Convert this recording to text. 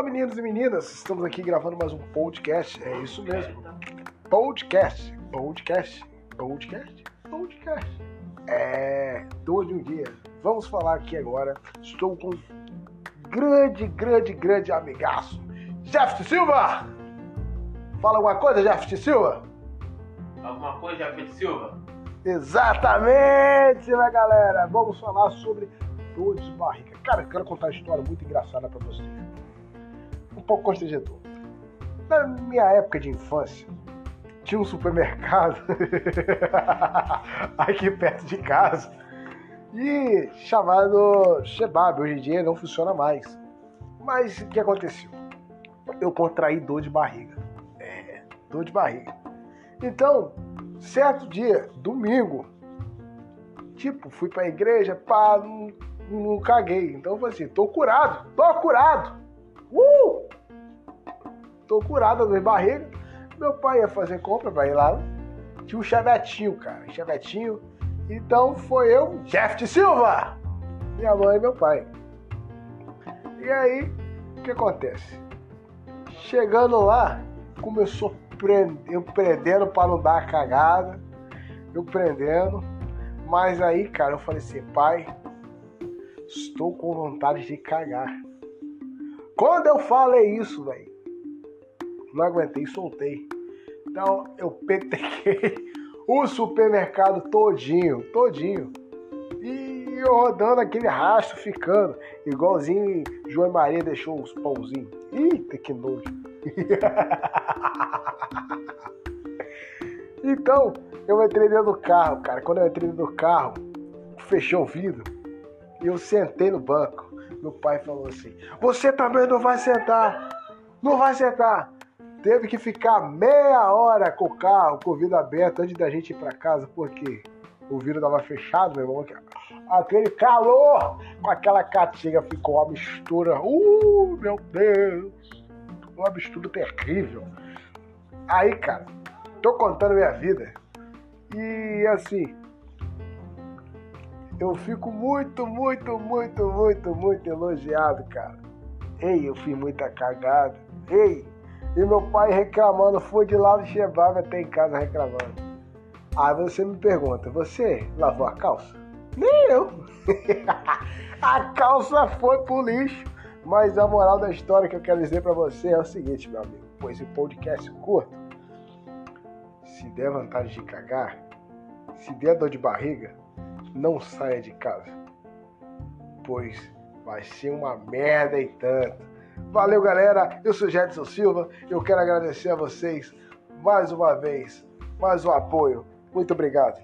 meninos e meninas, estamos aqui gravando mais um podcast. É isso mesmo. Podcast, podcast, podcast, podcast. É. Dois de um dia. Vamos falar aqui agora. Estou com um grande, grande, grande amigaço. Jeff Silva! Fala alguma coisa, Jeff Silva? Alguma coisa, Jeff Silva? Exatamente, né, galera? Vamos falar sobre dor de barriga. Cara, eu quero contar uma história muito engraçada para vocês. Um pouco constrangedor. Na minha época de infância, tinha um supermercado aqui perto de casa e chamado Shebab. Hoje em dia não funciona mais. Mas o que aconteceu? Eu contraí dor de barriga. É, dor de barriga. Então, certo dia, domingo, tipo, fui pra igreja, pá, não, não caguei. Então eu falei assim, tô curado, tô curado. Tô curado da barriga. Meu pai ia fazer compra pra ir lá. Tinha um chevetinho, cara, chevetinho. Então foi eu, Jeff de Silva, minha mãe e meu pai. E aí, o que acontece? Chegando lá, começou eu prendendo para não dar a cagada, eu prendendo. Mas aí, cara, eu falei assim, pai, estou com vontade de cagar. Quando eu falei isso, velho, não aguentei, soltei. Então eu petequei o supermercado todinho, todinho. E eu rodando aquele rastro, ficando igualzinho João Maria deixou os pãozinhos. Eita, que nojo. então, eu entrei dentro do carro, cara. Quando eu entrei dentro do carro, fechou o vidro e eu sentei no banco. Meu pai falou assim: Você também não vai sentar, não vai sentar. Teve que ficar meia hora com o carro, com o vidro aberto, antes da gente ir para casa, porque o vidro estava fechado, meu irmão. Aquele calor com aquela caatinga ficou uma mistura. Uh, meu Deus! Uma mistura terrível. Aí, cara, tô contando minha vida. E assim, eu fico muito, muito, muito, muito, muito elogiado, cara. Ei, eu fiz muita cagada. Ei, e meu pai reclamando, foi de lá do Chebab até em casa reclamando. Aí você me pergunta, você lavou a calça? Nem eu. a calça foi pro lixo. Mas a moral da história que eu quero dizer para você é o seguinte, meu amigo. Pois o podcast curto, se der vontade de cagar, se der dor de barriga, não saia de casa. Pois vai ser uma merda e tanto. Valeu, galera. Eu sou Jedson Silva. Eu quero agradecer a vocês mais uma vez, mais um apoio. Muito obrigado.